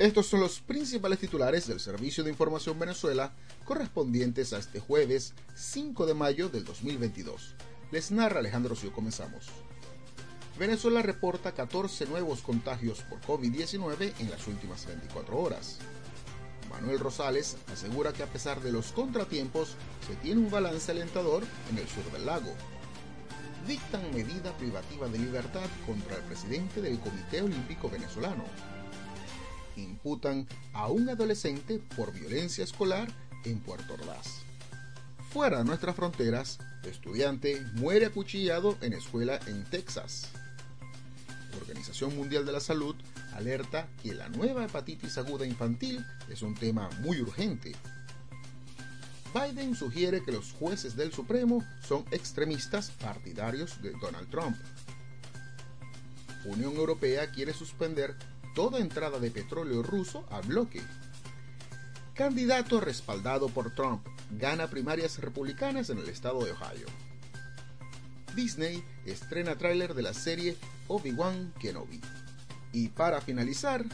Estos son los principales titulares del Servicio de Información Venezuela correspondientes a este jueves 5 de mayo del 2022. Les narra Alejandro Sio. Comenzamos. Venezuela reporta 14 nuevos contagios por COVID-19 en las últimas 24 horas. Manuel Rosales asegura que a pesar de los contratiempos, se tiene un balance alentador en el sur del lago. Dictan medida privativa de libertad contra el presidente del Comité Olímpico Venezolano imputan a un adolescente por violencia escolar en Puerto Ordaz. Fuera de nuestras fronteras, estudiante muere acuchillado en escuela en Texas. La Organización Mundial de la Salud alerta que la nueva hepatitis aguda infantil es un tema muy urgente. Biden sugiere que los jueces del Supremo son extremistas partidarios de Donald Trump. Unión Europea quiere suspender toda entrada de petróleo ruso a bloque. Candidato respaldado por Trump gana primarias republicanas en el estado de Ohio. Disney estrena tráiler de la serie Obi-Wan Kenobi. Y para finalizar,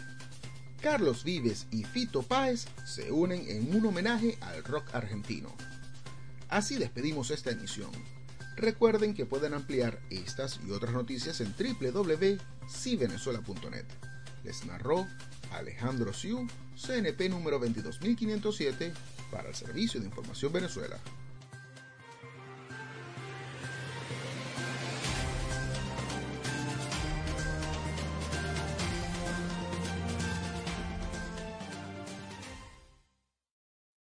Carlos Vives y Fito Páez se unen en un homenaje al rock argentino. Así despedimos esta emisión. Recuerden que pueden ampliar estas y otras noticias en www.civenezuela.net. Les narró Alejandro Siu, CNP número 22507 para el Servicio de Información Venezuela.